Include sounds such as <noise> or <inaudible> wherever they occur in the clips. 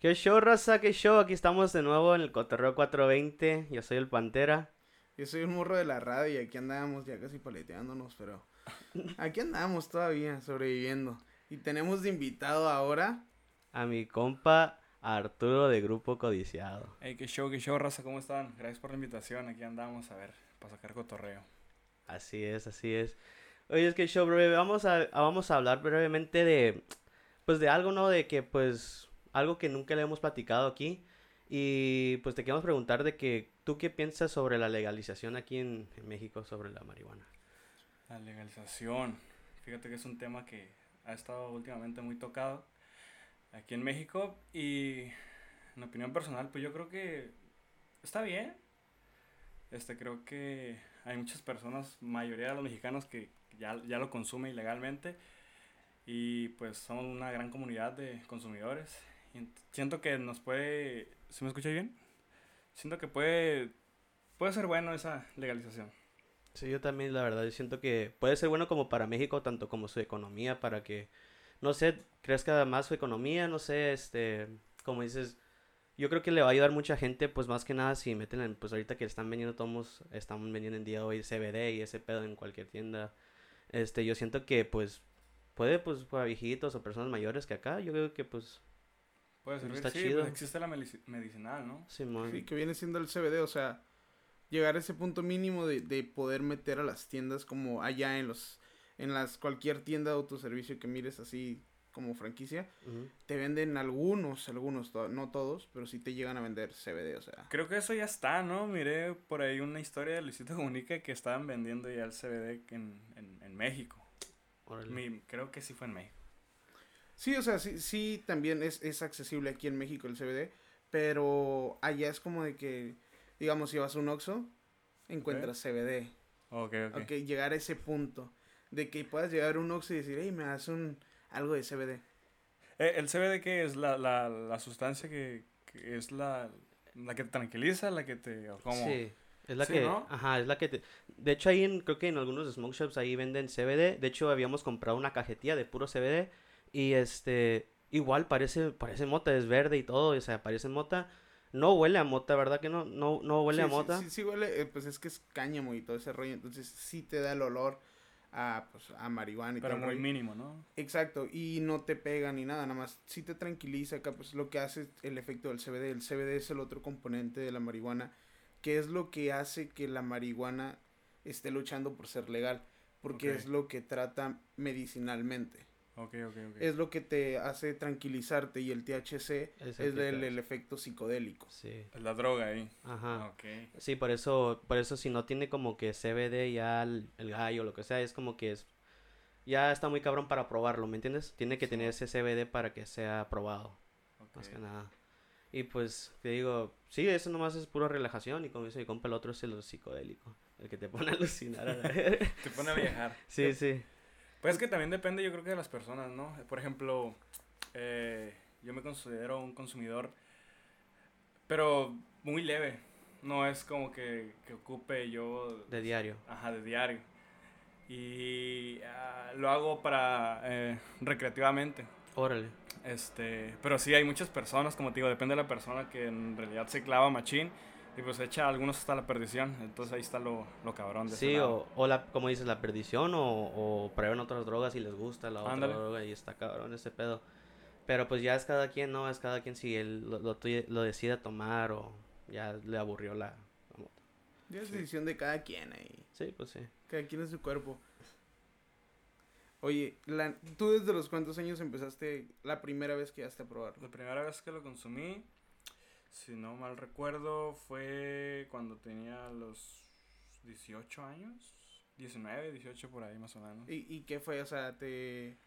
¿Qué show, raza? ¿Qué show? Aquí estamos de nuevo en el Cotorreo 420. Yo soy el Pantera. Yo soy un morro de la radio y aquí andábamos ya casi paleteándonos, pero <laughs> aquí andamos todavía sobreviviendo. Y tenemos de invitado ahora a mi compa Arturo de Grupo Codiciado. Hey, qué show, qué show, raza, ¿cómo están? Gracias por la invitación. Aquí andamos a ver, para sacar cotorreo. Así es, así es. Oye, es que show, bro, vamos a, vamos a hablar brevemente de, pues de algo, ¿no? De que, pues, algo que nunca le hemos platicado aquí. Y pues te queremos preguntar de que tú qué piensas sobre la legalización aquí en, México sobre la marihuana. La legalización, fíjate que es un tema que ha estado últimamente muy tocado aquí en México y en opinión personal pues yo creo que está bien. Este creo que hay muchas personas, mayoría de los mexicanos que ya, ya lo consumen ilegalmente y pues somos una gran comunidad de consumidores siento que nos puede... ¿Se me escucha bien? Siento que puede, puede ser bueno esa legalización. Sí, yo también, la verdad, yo siento que puede ser bueno como para México, tanto como su economía, para que, no sé, crezca más su economía, no sé, este, como dices, yo creo que le va a ayudar mucha gente, pues más que nada si meten, en, pues ahorita que están vendiendo tomos, están vendiendo en día hoy CBD y ese pedo en cualquier tienda, este, yo siento que, pues, puede, pues, para viejitos o personas mayores que acá, yo creo que, pues, Puede servir, Está chido. Pues, existe la medicinal, ¿no? Sí, sí, que viene siendo el CBD, o sea, llegar a ese punto mínimo de, de poder meter a las tiendas como allá en los, en las, cualquier tienda de autoservicio que mires así como franquicia, te venden algunos, algunos, no todos, pero sí te llegan a vender CBD, o sea. Creo que eso ya está, ¿no? Miré por ahí una historia de Luisito Comunica que estaban vendiendo ya el CBD en, en, en México. creo que sí fue en México. Sí, o sea, sí, sí también es, es accesible aquí en México el CBD, pero allá es como de que, digamos, si vas a un Oxxo, encuentras CBD. Ok, ok. Ok, llegar a ese punto de que puedas llegar a un Oxxo y decir, hey, me das un, algo de CBD. Eh, ¿El CBD qué es? ¿La, la, la sustancia que, que, es la, la que te tranquiliza, la que te... ¿cómo? Sí. Es la que, ajá, es la que te... De hecho, ahí en, creo que en algunos smoke shops ahí venden CBD. De hecho, habíamos comprado una cajetilla de puro CBD y este, igual parece, parece mota, es verde y todo, o sea, parece mota. No huele a mota, ¿verdad que no? No, no huele a mota. Sí, sí, huele, eh, pues es que es cáñamo y todo ese rollo, entonces sí te da el olor a, pues, a marihuana y Pero muy mínimo, ¿no? Exacto, y no te pega ni nada, nada más sí te tranquiliza acá, pues lo que hace el efecto del CBD. El CBD es el otro componente de la marihuana, que es lo que hace que la marihuana esté luchando por ser legal, porque es lo que trata medicinalmente. Es lo que te hace tranquilizarte y el THC es el, efecto psicodélico. Sí. Es la droga ahí. Ajá. Sí, por eso, por eso si no tiene como que CBD ya el, gallo o lo que sea, es como que es ya está muy cabrón para probarlo, ¿me entiendes? Tiene que tener ese CBD para que sea aprobado. Más que nada. Y pues, te digo, sí, eso nomás es pura relajación y como dice mi compa, el otro es el psicodélico, el que te pone a alucinar. <laughs> <laughs> te pone a viajar. Sí, sí. Pues es que también depende, yo creo que de las personas, ¿no? Por ejemplo, eh, yo me considero un consumidor, pero muy leve. No es como que, que ocupe yo... De diario. Ajá, de diario. Y uh, lo hago para... Eh, recreativamente. Órale. Este, pero sí hay muchas personas, como te digo, depende de la persona que en realidad se clava machín y pues echa algunos hasta la perdición. Entonces ahí está lo, lo cabrón de Sí, o, o, la, como dices, la perdición, o, o prueban otras drogas y les gusta la otra droga y está cabrón ese pedo. Pero pues ya es cada quien, ¿no? Es cada quien si él lo, lo, decide tomar o ya le aburrió la, moto. Ya es decisión de cada quien ahí. Sí, pues sí. Cada quien es su cuerpo. Oye, la, ¿tú desde los cuántos años empezaste la primera vez que llegaste a probarlo? La primera vez que lo consumí, si no mal recuerdo, fue cuando tenía los 18 años. 19, 18 por ahí más o menos. ¿Y, y qué fue? O sea, te...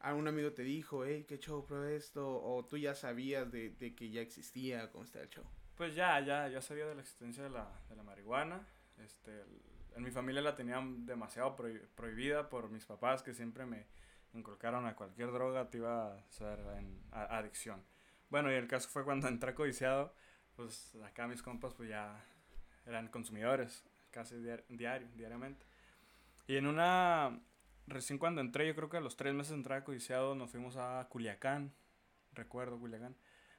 A un amigo te dijo, hey, qué show, prueba esto. O tú ya sabías de, de que ya existía, cómo está el show. Pues ya, ya, ya sabía de la existencia de la, de la marihuana. Este, en mi familia la tenían demasiado prohibida por mis papás que siempre me inculcaron a cualquier droga te iba a ser en adicción. Bueno, y el caso fue cuando <laughs> entré Codiciado, pues acá mis compas pues ya eran consumidores, casi diario, diariamente. Y en una, recién cuando entré, yo creo que a los tres meses de entrar Codiciado nos fuimos a Culiacán, recuerdo Culiacán.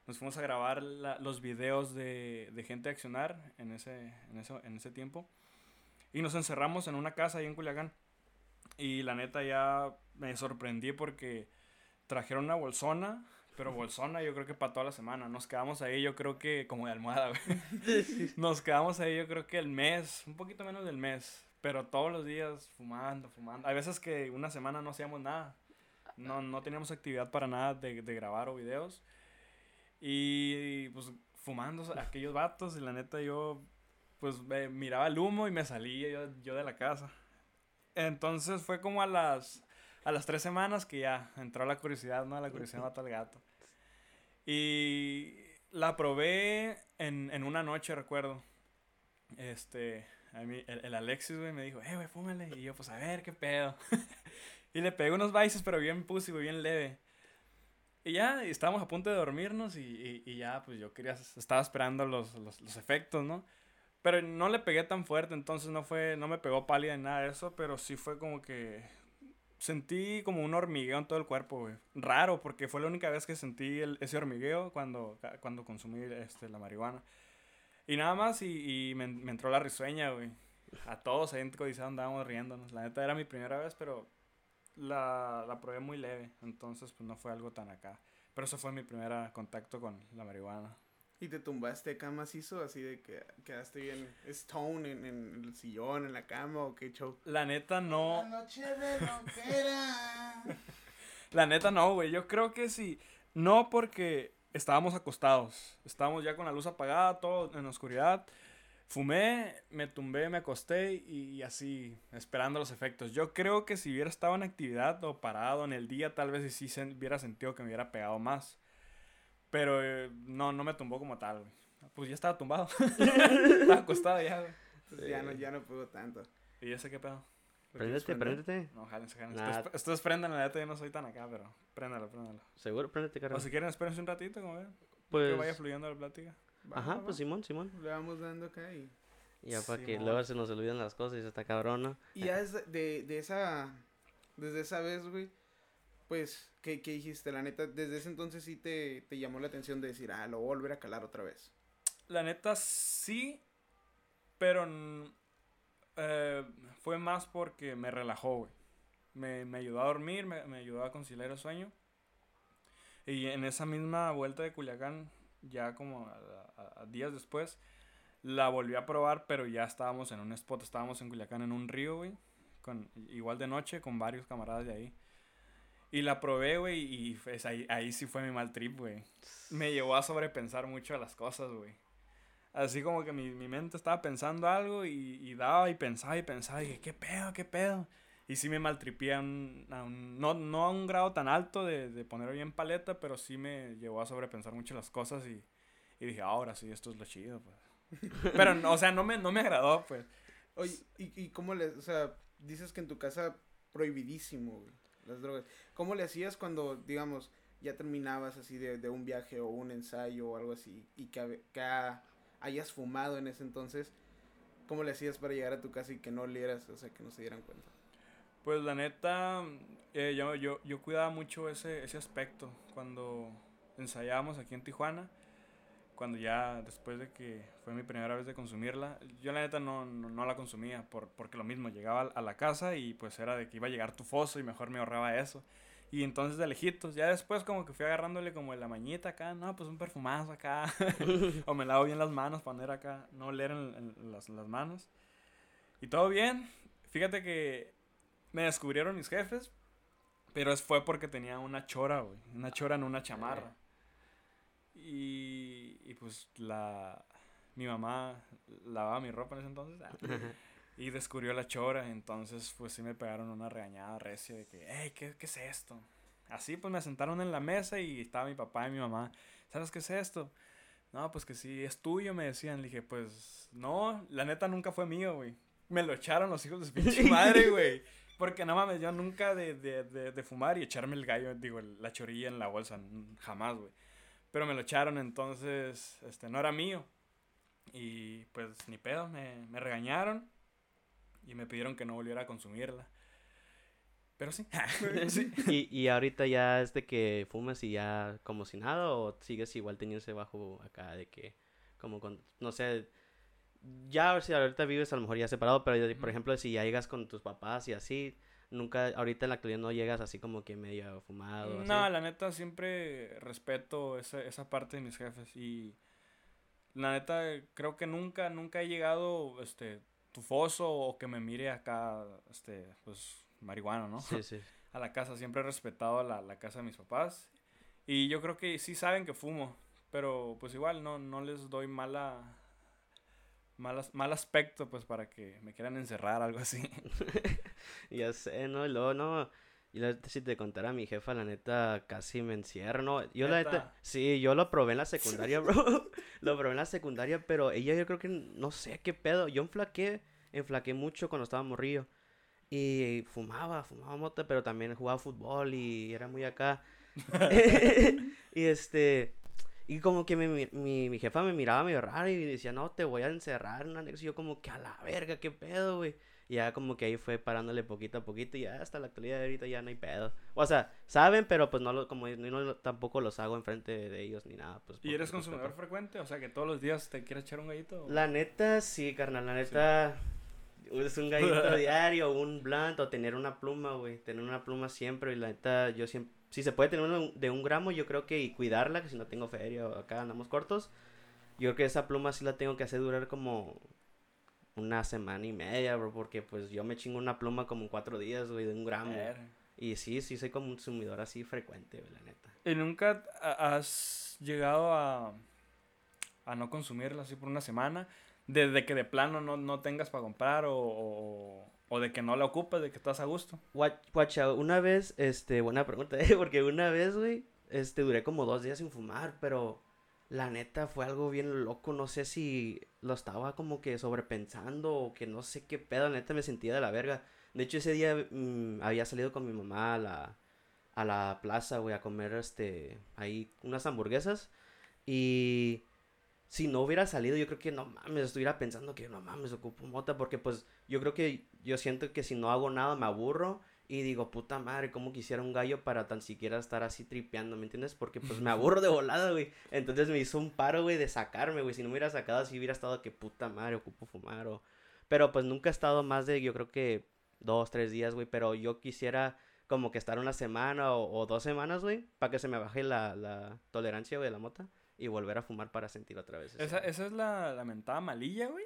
nos fuimos a grabar los videos de, de gente a accionar en ese, en, eso, en ese tiempo. Y nos encerramos en una casa ahí en Culiacán. Y la neta ya me sorprendí porque trajeron una bolsona, pero bolsona yo creo que para toda la semana. Nos quedamos ahí yo creo que como de almohada, güey. <laughs> Nos quedamos ahí yo creo que el mes, un poquito menos del mes. Pero todos los días fumando, fumando. Hay veces que una semana no hacíamos nada. No, no teníamos actividad para nada de, de grabar o videos. Y pues fumando aquellos vatos y la neta yo pues miraba el humo y me salía yo, yo de la casa. Entonces fue como a las, a las tres semanas que ya entró la curiosidad, ¿no? La curiosidad <laughs> mata al gato. Y la probé en, en una noche, recuerdo. Este, a mí, el, Alexis, güey, me dijo, eh, güey, fúmale. Y yo, pues, a ver, qué pedo. <laughs> y le pegué unos vices, pero bien pussy, bien leve. Y ya, estábamos a punto de dormirnos y, y, ya, pues yo quería, estaba esperando los, los, los, efectos, ¿no? Pero no le pegué tan fuerte, entonces no fue, no me pegó pálida ni nada de eso, pero sí fue como que sentí como un hormigueo en todo el cuerpo, güey. Raro, porque fue la única vez que sentí ese hormigueo cuando, cuando consumí este, la marihuana. Y nada más, y, me, entró la risueña, güey. A todos ahí en Codizado andábamos riéndonos. La neta era mi primera vez, pero la, la probé muy leve, entonces pues no fue algo tan acá. Pero eso fue mi primer contacto con la marihuana. ¿Y te tumbaste acá macizo? Así de que quedaste bien stone en, en el sillón, en la cama o qué show. La neta no. La noche de <laughs> la neta no, güey. Yo creo que sí. No porque estábamos acostados. Estábamos ya con la luz apagada, todo en oscuridad. Fumé, me tumbé, me acosté y, así, esperando los efectos. Yo creo que si hubiera estado en actividad o parado en el día, tal vez sí se hubiera sentido que me hubiera pegado más. Pero eh, no, no me tumbó como tal, güey. Pues ya estaba tumbado. <laughs> estaba acostado ya, güey. Pues ya, no, ya no pudo tanto. ¿Y ese qué pedo? Préndete, préndete. No, jálense, jálense. Ustedes prendan, la neta yo no soy tan acá, pero préndalo, préndalo. Seguro, préndete, carajo. O si quieren, espérense un ratito, como ven. Pues... Que vaya fluyendo la plática. Ajá, pues Simón, Simón. Le vamos dando acá y... Ya para que luego se nos olviden las cosas y se está cabrona. Y ya es de, de esa... Desde esa vez, güey, pues, ¿qué, ¿qué, dijiste? La neta, desde ese entonces sí te, te llamó la atención de decir, ah, lo voy a volver a calar otra vez. La neta sí, pero eh, fue más porque me relajó, güey. Me, me, ayudó a dormir, me, me, ayudó a conciliar el sueño. Y en esa misma vuelta de Culiacán, ya como días después, la volví a probar, pero ya estábamos en un spot, estábamos en Culiacán en un río, güey, con, igual de noche, con varios camaradas de ahí. Y la probé, güey, y pues ahí, ahí sí fue mi mal trip, güey. Me llevó a sobrepensar mucho a las cosas, güey. Así como que mi, mi mente estaba pensando algo y, y, daba y pensaba y pensaba y dije, ¿qué pedo, qué pedo? Y sí me maltripé a un, no, no a un grado tan alto de, de poner bien paleta, pero sí me llevó a sobrepensar mucho las cosas y, y dije, ahora sí, esto es lo chido, pues. <laughs> pero, o sea, no me, no me agradó, pues. Oye, ¿y, y cómo le, o sea, dices que en tu casa prohibidísimo, güey, las drogas. ¿Cómo le hacías cuando, digamos, ya terminabas así de, de un viaje o un ensayo o algo así y que, que hayas fumado en ese entonces? ¿Cómo le hacías para llegar a tu casa y que no olieras, o sea, que no se dieran cuenta? Pues la neta, eh, yo, yo, yo, cuidaba mucho ese, ese aspecto cuando ensayábamos aquí en Tijuana. Cuando ya, después de que fue mi primera vez de consumirla, yo la neta no, no, la consumía por, porque lo mismo, llegaba a la casa y pues era de que iba a llegar tu foso y mejor me ahorraba eso. Y entonces de lejitos, ya después como que fui agarrándole como la mañita acá, no, pues un perfumazo acá. <laughs> o me lavo bien las manos para poner acá, no oler en, en las, las manos. Y todo bien. Fíjate que me descubrieron mis jefes, pero fue porque tenía una chora, güey. Una chora en una chamarra. Y, y pues la... Mi mamá lavaba mi ropa en ese entonces. Ah, <laughs> y descubrió la chora. Entonces, pues sí me pegaron una regañada recia de que, hey, ¿qué, ¿qué es esto? Así, pues me sentaron en la mesa y estaba mi papá y mi mamá. ¿Sabes qué es esto? No, pues que sí, es tuyo, me decían. Le dije, pues no, la neta nunca fue mío, güey. Me lo echaron los hijos de su pinche <laughs> madre, güey. Porque no mames, yo nunca de, de, de, de, fumar y echarme el gallo, digo, la chorilla en la bolsa, jamás, güey. Pero me lo echaron, entonces, este, no era mío. Y pues ni pedo, me, me regañaron y me pidieron que no volviera a consumirla. Pero sí. <laughs> sí. <laughs> ¿Y, ¿Y ahorita ya es de que fumas y ya como si nada o sigues igual teniendo ese bajo acá de que como con, no sé, ya si ahorita vives a lo mejor ya separado, pero por ejemplo si ya llegas con tus papás y así, nunca, ahorita en la actualidad no llegas así como que medio fumado. No, la neta siempre respeto esa, esa parte de mis jefes y la neta creo que nunca, nunca he llegado, este, tufoso o que me mire acá, este, pues, marihuana, ¿no? Sí, <laughs> sí. A la casa, siempre he respetado la, la casa de mis papás y yo creo que sí saben que fumo, pero pues igual no, no les doy mala mal, mal aspecto, pues, para que me quieran encerrar, algo así. <laughs> ya sé, ¿no? Y luego, no. Y la neta, si te contara mi jefa, la neta, casi me encierro, ¿no? Yo la neta, sí, yo lo probé en la secundaria, <laughs> bro. lo probé en la secundaria, pero ella yo creo que, no sé qué pedo. Yo enflaqué, enflaqué mucho cuando estaba morrillo. Y fumaba, fumaba mota, pero también jugaba fútbol y era muy acá. <laughs> y este, y como que mi, mi, mi, jefa me miraba medio raro y decía, no, te voy a encerrar en Y yo como que a la verga, qué pedo, güey. Y ya como que ahí fue parándole poquito a poquito y ya hasta la actualidad de ahorita ya no hay pedo. O sea, saben, pero pues no lo, como no, tampoco los hago enfrente de ellos ni nada. Pues, ¿Y eres consumidor frecuente? O sea, que todos los días te quieres echar un gallito. La neta, sí, carnal, la neta... Es un gallito <laughs> diario, un blunt o tener una pluma, güey. Tener una pluma siempre. Y la neta, yo siempre si se puede tener uno de un gramo, yo creo que y cuidarla, que si no tengo feria o acá andamos cortos, yo creo que esa pluma sí la tengo que hacer durar como una semana y media, bro, porque pues yo me chingo una pluma como en cuatro días, güey, de un gramo. Y sí, sí, soy como un consumidor así frecuente, güey, la neta. ¿Y nunca has llegado a, a no consumirla así por una semana? Desde que de plano no, no tengas para comprar o, o de que no la ocupas, de que estás a gusto. Guacha, una vez, este, buena pregunta, <laughs> ¿eh? porque una vez, güey, este, duré como dos días sin fumar, pero la neta fue algo bien loco, no sé si lo estaba como que sobrepensando o que no sé qué pedo, la neta me sentía de la verga. De hecho, ese día mm, había salido con mi mamá a la, a la plaza, güey, a comer, este, ahí unas hamburguesas y si no hubiera salido, yo creo que no mames, estuviera pensando que no mames, ocupo mota, porque pues yo creo que yo siento que si no hago nada me aburro y digo, puta madre, ¿cómo quisiera un gallo para tan siquiera estar así tripeando, ¿me entiendes? Porque pues me aburro de volada, güey. Entonces me hizo un paro, güey, de sacarme, güey. Si no me hubiera sacado así, hubiera estado que puta madre, ocupo fumar o... Pero pues nunca he estado más de, yo creo que dos, tres días, güey. Pero yo quisiera como que estar una semana o, dos semanas, güey, para que se me baje la, la tolerancia, güey, de la mota y volver a fumar para sentir otra vez. ¿Esa, esa es la lamentada malilla, güey?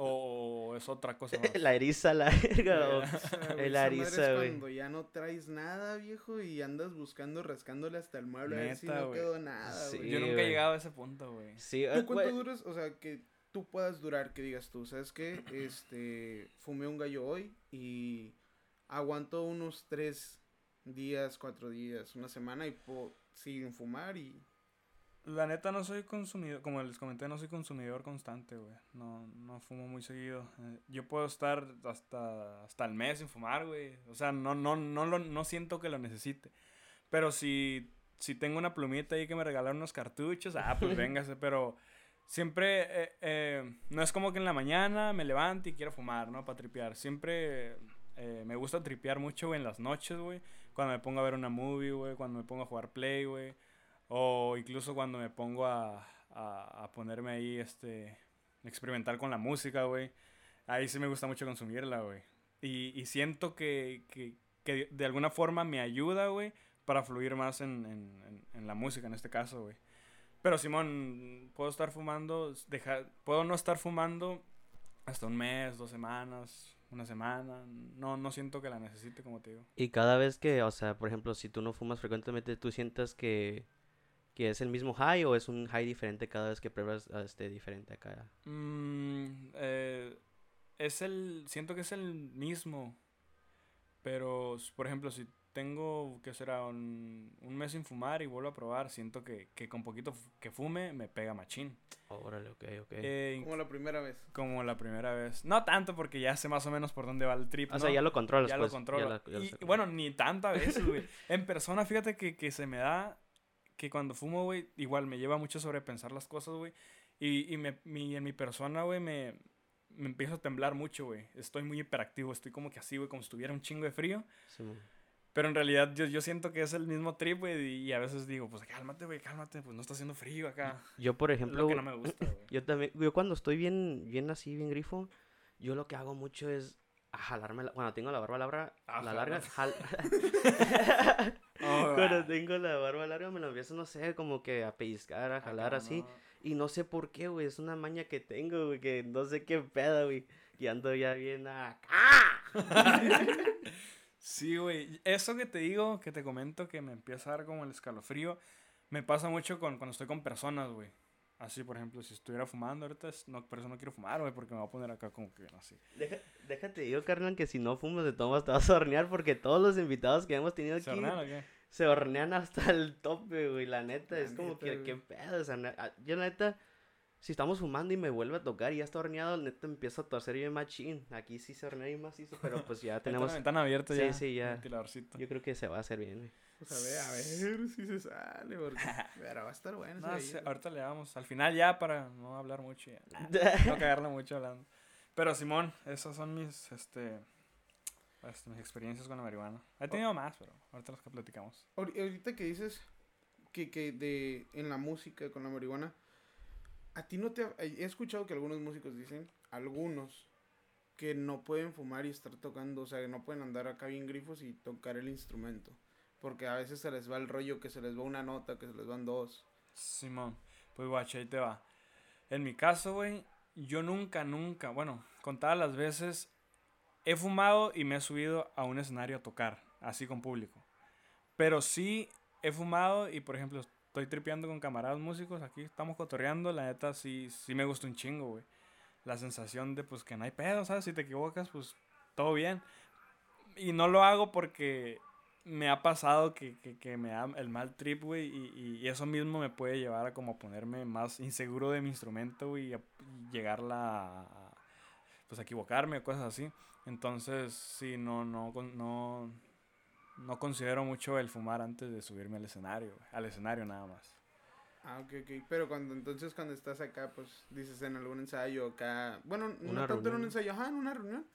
¿O es otra cosa <laughs> más? la eriza, la verga. <laughs> la eriza, güey. cuando ya no traes nada, viejo, y andas buscando, rascándole hasta el mueble a ver si no quedó nada, sí, Yo nunca he llegado a ese punto, güey. Sí, ¿Tú cuánto duras? O sea, que tú puedas durar, que digas tú, ¿sabes qué? Este, fumé un gallo hoy y aguanto unos tres días, cuatro días, una semana y puedo, siguen fumar y la neta no soy consumidor, como les comenté, no soy consumidor constante, güey. No, no fumo muy seguido. Eh, yo puedo estar hasta, hasta el mes sin fumar, güey. O sea, no, no, no, lo, no siento que lo necesite. Pero si, si tengo una plumita ahí que me regalaron unos cartuchos, ah, pues <laughs> véngase. Pero siempre, eh, eh, no es como que en la mañana me levante y quiero fumar, ¿no? Para tripear. Siempre me gusta tripear mucho, güey, en las noches, güey. Cuando me pongo a ver una movie, güey. Cuando me pongo a jugar play, güey o incluso cuando me pongo a, a, ponerme ahí, este, experimentar con la música, güey. Ahí sí me gusta mucho consumirla, güey. Y, y, siento que, que, que, de alguna forma me ayuda, güey, para fluir más en, en, en, la música, en este caso, güey. Pero Simón, puedo estar fumando, dejar, puedo no estar fumando hasta un mes, dos semanas, una semana. No, no siento que la necesite, como te digo. Y cada vez que, o sea, por ejemplo, si tú no fumas frecuentemente, tú sientas que que es el mismo high o es un high diferente cada vez que pruebas este diferente acá? Mm, eh, es el, siento que es el mismo, pero por ejemplo si tengo que será un, un mes sin fumar y vuelvo a probar, siento que, que con poquito que fume me pega machín. Órale, ok, ok. Eh, como la primera vez. Como la primera vez. No tanto porque ya sé más o menos por dónde va el trip. O sea, ya lo controlas. Ya lo pues, controlo. y, bueno, ni tanta veces, güey. en persona, fíjate que, que se me da que cuando fumo, güey, igual me lleva mucho sobrepensar las cosas, güey. Y, y me, mi, en mi persona, güey, me, me empiezo a temblar mucho, güey. Estoy muy hiperactivo, estoy como que así, güey, como si estuviera un chingo de frío. Pero en realidad yo, yo siento que es el mismo trip, güey, y a veces digo, pues cálmate, güey, cálmate, pues no está haciendo frío acá. Yo, por ejemplo, lo que no me gusta, güey. yo también, yo cuando estoy bien, bien así, bien grifo, yo lo que hago mucho es a jalarme, la, cuando tengo la barba larga, Ah, la larga, jal- <laughs> <laughs> cuando ah. tengo la barba larga me lo empiezo, no sé, como que a pellizcar, a jalar Acá, así, ¿no? y no sé por qué, güey, es una maña que tengo, güey, que no sé qué pedo, güey, y ando ya bien acá. <laughs> Sí, güey. Eso que te digo, que te comento, que me empieza a dar como el escalofrío, me pasa mucho con, cuando estoy con personas, güey. Así, por ejemplo, si estuviera fumando ahorita, es- no, por eso no quiero fumar, güey, porque me voy a poner acá como que así. Deja- déjate, digo, carnal, que si no fumas de tomas te vas a hornear porque todos los invitados que hemos tenido ¿Se aquí hornean o qué? Se hornean hasta el tope, güey. La neta, La es como que, güey. qué pedo. O sea, na- ah, yo, la neta, si estamos fumando y me vuelve a tocar y ya está horneado, neta empiezo a torcer bien machín. Aquí sí se hornea bien macizo, pero <laughs> pues ya Ahí está tenemos. la ventana abierta Sí, ya. sí, ya. ventiladorcito. Yo creo que se va a hacer bien, güey. Pues a ver, a ver si se sale, porque <laughs> pero va a estar bueno. No, sí, ahorita le damos. Al final ya para no hablar mucho. Ya. <laughs> No cagarla mucho hablando. Pero Simón, esas son mis, este, este, mis experiencias con la marihuana. He tenido más, pero ahorita las que platicamos. Ahori- Ahorita que dices que, que de en la música con la marihuana, a ti no te he escuchado que algunos músicos dicen, algunos que no pueden fumar y estar tocando, o sea, que no pueden andar acá bien grifos y tocar el instrumento, porque a veces se les va el rollo, que se les va una nota, que se les van dos. Simón, pues guacha, ahí te va. En mi caso, güey, yo nunca, nunca, bueno, contadas las veces, he fumado y me he subido a un escenario a tocar, así con público. Pero sí he fumado y, por ejemplo, estoy tripeando con camaradas músicos, aquí estamos cotorreando, la neta sí, sí me gusta un chingo, güey. La sensación de, pues, que no hay pedo, ¿sabes? Si te equivocas, pues, todo bien. Y no lo hago porque me ha pasado que, que, me da el mal trip, güey, y, y- eso mismo me puede llevar a como ponerme más inseguro de mi instrumento, güey, y, a- y a, pues, equivocarme o cosas así. Entonces, sí, no, no, con- no, no considero mucho el fumar antes de subirme al escenario, al escenario nada más. Ah, ok, ok. Pero cuando entonces cuando estás acá, pues dices en algún ensayo acá, bueno, no tanto en un ensayo, ajá, en una reunión,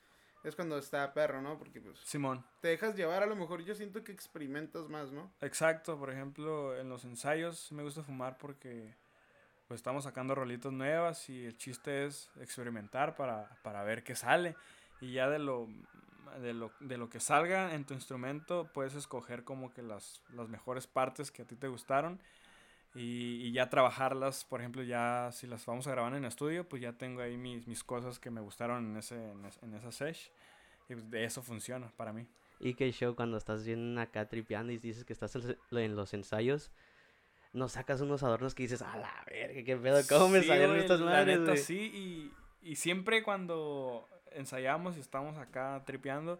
es cuando está perro, ¿no? Porque pues Simón. te dejas llevar, a lo mejor yo siento que experimentas más, ¿no? Exacto, por ejemplo, en los ensayos me gusta fumar porque pues estamos sacando rolitas nuevas y el chiste es experimentar para, para ver qué sale. Y ya de lo, de lo, de lo que salga en tu instrumento puedes escoger como que las, las mejores partes que a ti te gustaron y, y ya trabajarlas, por ejemplo, ya si las vamos a grabar en estudio, pues ya tengo ahí mis, mis cosas que me gustaron en, ese, en, en esa sesh. Y pues, de eso funciona para mí. Y que show cuando estás bien acá tripeando y dices que estás en los ensayos, nos sacas unos adornos que dices, a la verga, qué pedo, ¿cómo me Sí, salieron estas la madres, neta, güey?" sí, y, y siempre cuando ensayamos y estamos acá tripeando,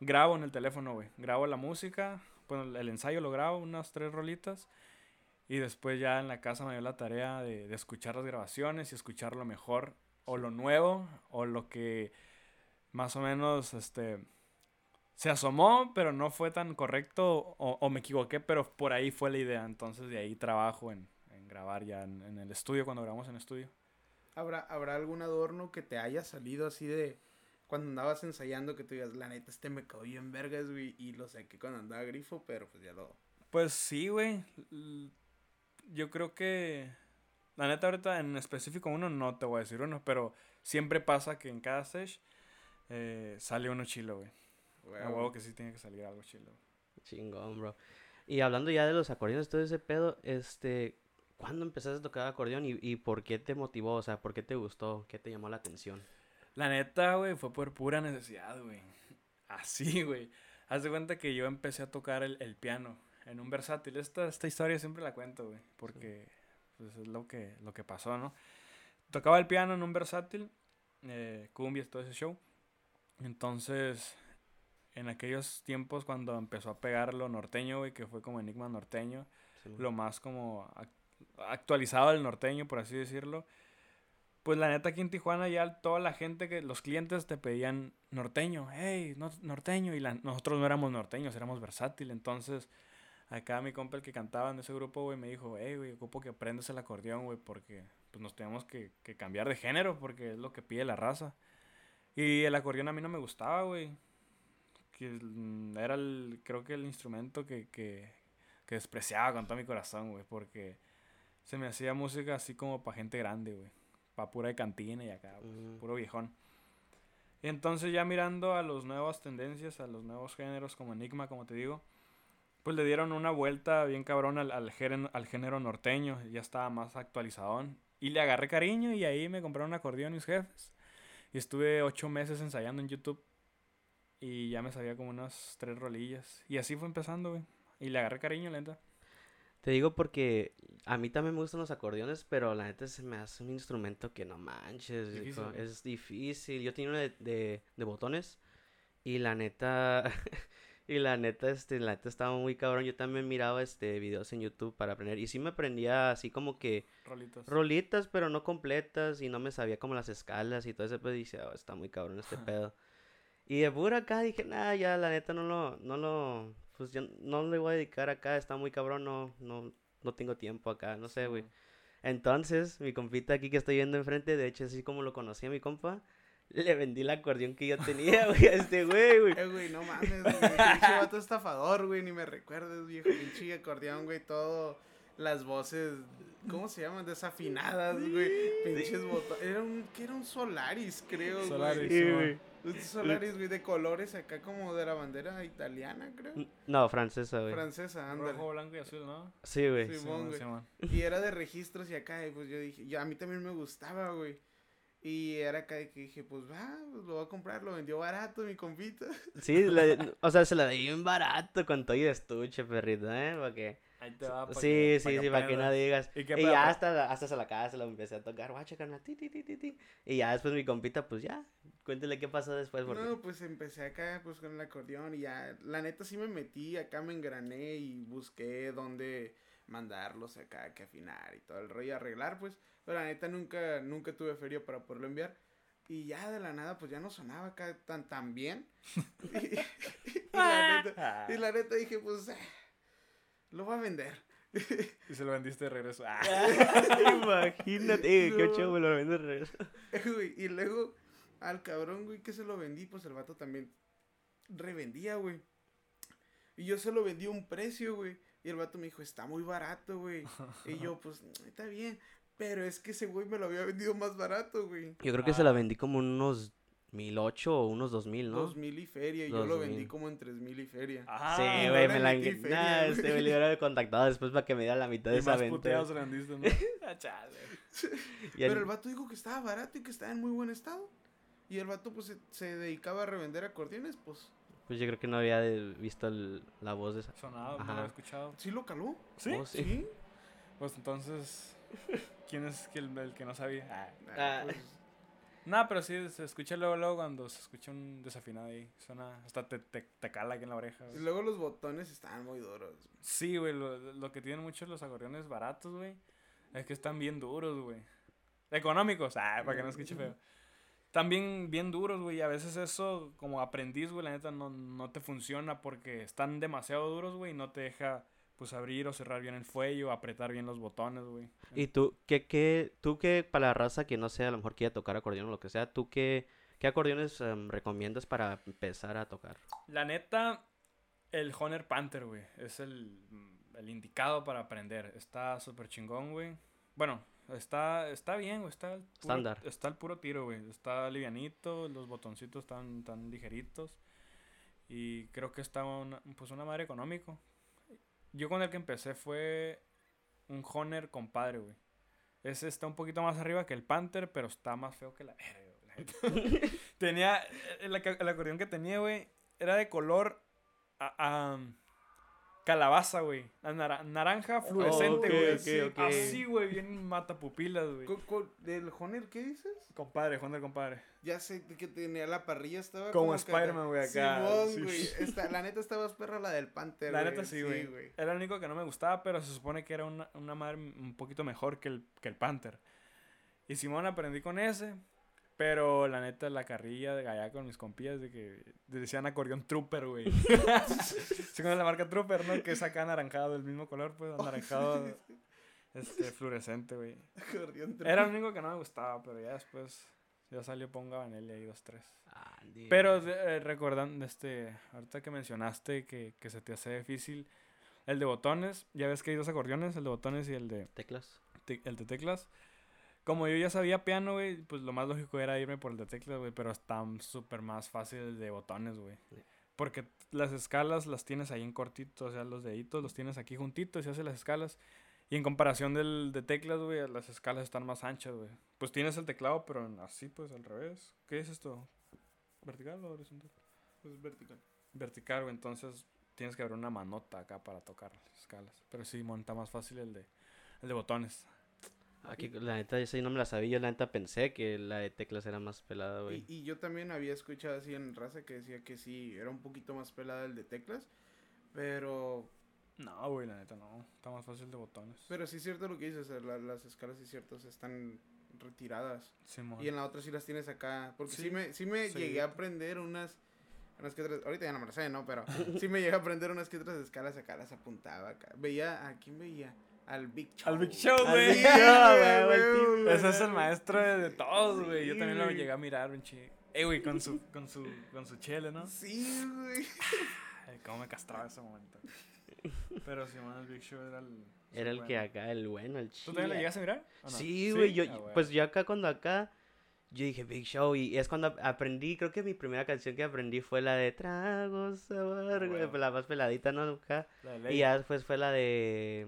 grabo en el teléfono, güey. Grabo la música, bueno, el ensayo lo grabo, unas tres rolitas. Y después ya en la casa me dio la tarea de, de escuchar las grabaciones y escuchar lo mejor, o lo nuevo, o lo que más o menos, este... Se asomó, pero no fue tan correcto, o, o me equivoqué, pero por ahí fue la idea. Entonces de ahí trabajo en, en grabar ya en, en el estudio, cuando grabamos en estudio. ¿Habrá, ¿Habrá algún adorno que te haya salido así de cuando andabas ensayando que tú digas, la neta, este me quedó bien vergas, güey, y lo saqué cuando andaba grifo, pero pues ya lo... Pues sí, güey. Yo creo que. La neta, ahorita en específico uno no te voy a decir uno, pero siempre pasa que en cada stage eh, sale uno chilo, güey. A huevo que sí tiene que salir algo chilo. Chingón, bro. Y hablando ya de los acordeones, todo ese pedo, este, ¿cuándo empezaste a tocar acordeón y, y por qué te motivó? O sea, ¿por qué te gustó? ¿Qué te llamó la atención? La neta, güey, fue por pura necesidad, güey. <laughs> Así, güey. Haz de cuenta que yo empecé a tocar el, el piano en un versátil. Esta, esta historia siempre la cuento, güey, porque pues, es lo que, lo que pasó, ¿no? Tocaba el piano en un versátil, eh, cumbias, todo ese show. Entonces, en aquellos tiempos cuando empezó a pegar lo norteño, güey, que fue como Enigma norteño, Sí, lo más como ac- actualizado del norteño, por así decirlo. Pues la neta aquí en Tijuana ya toda la gente que los clientes te pedían norteño, hey, no- norteño y la- nosotros no éramos norteños, éramos versátil, entonces acá mi compa el que cantaba en ese grupo, güey, me dijo, hey, güey, ocupo que aprendas el acordeón, güey, porque pues nos tenemos que, que cambiar de género porque es lo que pide la raza. Y el acordeón a mí no me gustaba, güey. Que mm, era el, creo que el instrumento que, que, que despreciaba con todo mi corazón, güey, porque se me hacía música así como para gente grande, güey, para pura de cantina y acá, güey, Mm. puro viejón. Y entonces ya mirando a las nuevas tendencias, a los nuevos géneros como Enigma, como te digo, pues le dieron una vuelta bien cabrón al, al, género, al género norteño, ya estaba más actualizadón. Y le agarré cariño y ahí me compraron un acordeón mis jefes. Y estuve ocho meses ensayando en YouTube. Y ya me sabía como unas tres rolillas. Y así fue empezando, güey. Y le agarré cariño, lenta. Te digo porque a mí también me gustan los acordeones, pero la neta se me hace un instrumento que no manches, Difícil, güey. es difícil. Yo tenía uno de, de, de botones y la neta, <laughs> y la neta, este, la neta estaba muy cabrón. Yo también miraba este videos en YouTube para aprender y sí me aprendía así como que Rolitas. rolitas, pero no completas y no me sabía como las escalas y todo eso, pues dice, "Oh, está muy cabrón este <laughs> pedo. Y de pura acá dije, nada, ya la neta no lo, no lo, pues yo no le voy a dedicar acá, está muy cabrón, no, no, no tengo tiempo acá, no sé, güey. Entonces, mi compita aquí que estoy viendo enfrente, de hecho, así como lo conocí a mi compa, le vendí el acordeón que yo tenía, <laughs> güey, a este güey, güey. Eh, güey, no mames, güey. Pinche vato estafador, güey. Ni me recuerdes, viejo. Pinche acordeón, güey. Todo. Las voces. ¿Cómo se llaman? Desafinadas, güey. Pinches botones. Era un. ¿Qué era un Solaris, creo, Solaris, güey. Sí, güey. Un Solaris, güey, de colores acá como de la bandera italiana, creo. No, francesa, güey. Francesa, ándale. Rojo, blanco y azul, ¿no? Sí, güey. Sí, Simón, güey. Simón. Y era de registros y acá, y pues yo dije, yo, a mí también me gustaba, güey. Y era acá de que dije, pues va, pues lo voy a comprar, lo vendió barato mi compita. Sí, le- o sea, se la di bien barato con todo y estuche, perrito, ¿eh? Para que... Ahí te va. pa' Sí, que- sí, sí, para que no digas. ¿Y Y, ya hasta, hasta se la casa lo empecé a tocar, guacha, carnal, ti, ti, ti, ti, ti. Y ya después mi compita, pues ya, cuéntele qué pasó después, porque... No, pues empecé acá pues con el acordeón y ya, la neta sí me metí, acá me engrané y busqué dónde mandarlos acá, que afinar y todo el rollo, arreglar pues, pero la neta nunca, nunca tuve feria para poderlo enviar. Y ya de la nada pues ya no sonaba acá tan, tan bien. <laughs> y, y la neta, y la neta dije pues, "Ah, lo voy a vender. Y se lo vendiste de regreso. Ah. <laughs> Imagínate, <laughs> qué No. ocho, me lo vendo de regreso. <laughs> Güey, y luego al cabrón, güey, que se lo vendí, pues el vato también revendía, güey. Y yo se lo vendí a un precio, güey. Y el vato me dijo, está muy barato, güey. Y yo, pues, está bien. Pero es que ese güey me lo había vendido más barato, güey. Yo creo que se la vendí como unos mil ocho o unos dos mil, ¿no? Dos mil y feria. Y yo lo vendí como en tres mil y feria. Ah, sí, no güey, me la Nah, este güey le hubiera contactado después para que me diera la mitad de Y esa más venta. vendiste, ¿no? <laughs> Ah, chale. Y el- Pero el vato dijo que estaba barato y que estaba en muy buen estado. Y el vato, pues, se, se dedicaba a revender acordeones, pues, Pues yo creo que no había de- visto el- la voz de esa. Sonado, no lo había escuchado. sí lo caló. ¿Sí? Oh, sí. Sí. Pues entonces, ¿quién es que el, el que no sabía? Ah. Ah. pues, No, pero sí, se escucha luego, luego cuando se escucha un desafinado ahí. Suena, hasta te, te, te cala aquí en la oreja. Y luego los botones estaban muy duros. Sí, güey, lo, lo que tienen muchos los acordeones baratos, güey, es que están bien duros, güey. Económicos, ah, para que no escuche feo. Están bien, bien duros, güey, y a veces eso, como aprendiz, güey, la neta no, no te funciona porque están demasiado duros, güey, y no te deja, pues, abrir o cerrar bien el fuelle o apretar bien los botones, güey. ¿Y tú qué, qué, tú qué, para la raza que no sé, a lo mejor quiera tocar acordeón o lo que sea, tú qué, qué acordeones em, recomiendas para empezar a tocar? La neta, el Honor Panther, güey, es el, el indicado para aprender. Está súper chingón, güey. Bueno, está, está bien, güey. Está el puro, Estándar. Está el puro tiro, güey. Está livianito, los botoncitos están tan ligeritos. Y creo que está una, pues una madre económico. Yo con el que empecé fue un Honor compadre, güey. Ese está un poquito más arriba que el Panther, pero está más feo que la <laughs> tenía, el, el acordeón que tenía, güey, era de color a- a- calabaza, güey. Naranja fluorescente, güey. así, así, güey, bien matapupilas, güey. Co- co- ¿Del Honor qué dices? Compadre, Honor, compadre. Ya sé que tenía la parrilla, estaba Como que Spider-Man, güey, acá, Simón, sí. güey. <laughs> La neta estaba más perra la del Panther, La güey, neta sí, güey. Era el único que no me gustaba, pero se supone que era una, una madre un poquito mejor que el, que el Panther. Y Simón aprendí con ese, pero la neta la carrilla de allá con mis compillas de que decían acordeón Trooper, güey. <laughs> sí, con la marca Trooper, ¿no? Que es acá anaranjado, del mismo color, pues, anaranjado, este, fluorescente, güey. Acordeón Era el único que no me gustaba, pero ya después Ya salió Ponga Vanelli ahí dos, tres. Andy. Pero eh, recordando, este, ahorita que mencionaste que, que se te hace difícil el de botones, ya ves que hay dos acordeones, el de botones y el de, Teclas. te- el de teclas. Como yo ya sabía piano, güey, pues lo más lógico era irme por el de teclas, güey, pero está súper más fácil el de botones, güey. Sí. Porque las escalas las tienes ahí en cortito, o sea, los deditos los tienes aquí juntitos y haces las escalas. Y en comparación del de teclas, güey, las escalas están más anchas, güey. Pues tienes el teclado, pero en- así, pues, al revés. ¿Qué es esto? ¿Vertical o horizontal? Pues vertical. Vertical, güey, entonces tienes que abrir una manota acá para tocar las escalas. Pero sí, monta más fácil el de, el de botones. Aquí, la neta, esa yo no me la sabía. Yo la neta pensé que la de teclas era más pelada, güey. Y, y yo también había escuchado así en raza que decía que sí, era un poquito más pelada el de teclas. Pero, No, güey, la neta no. Está más fácil de botones. pero sí es cierto lo que dices, la- las escalas sí es cierto, están retiradas. Simón. Y en la otra sí las tienes acá. Porque sí, Sí, me, sí me sí. llegué a aprender unas, unas que otras. Ahorita ya no me las sé, ¿no? Pero sí me llegué a aprender unas que otras escalas acá, las apuntaba acá. Veía, ¿a quién veía? Al Big Show. Al Big Show, Al güey. Tipo. Ese es el maestro de, de todos, güey. Yo también lo llegué a mirar, pinche. Eh, güey, con su, con su, con su chele, ¿no? Sí, güey. Ay, cómo me castraba ese momento. Pero Simón, el Big Show era el. Era el bueno. que acá, el bueno, el ¿Tú chido. también lo llegaste a mirar? no? Sí, güey, yo, Ah, pues yo acá cuando acá, yo dije Big Show y es cuando ap- aprendí, creo que mi primera canción que aprendí fue la de Tragos amargos, huevo. la más peladita, ¿no? Acá. La de Y ley. ya después fue la de,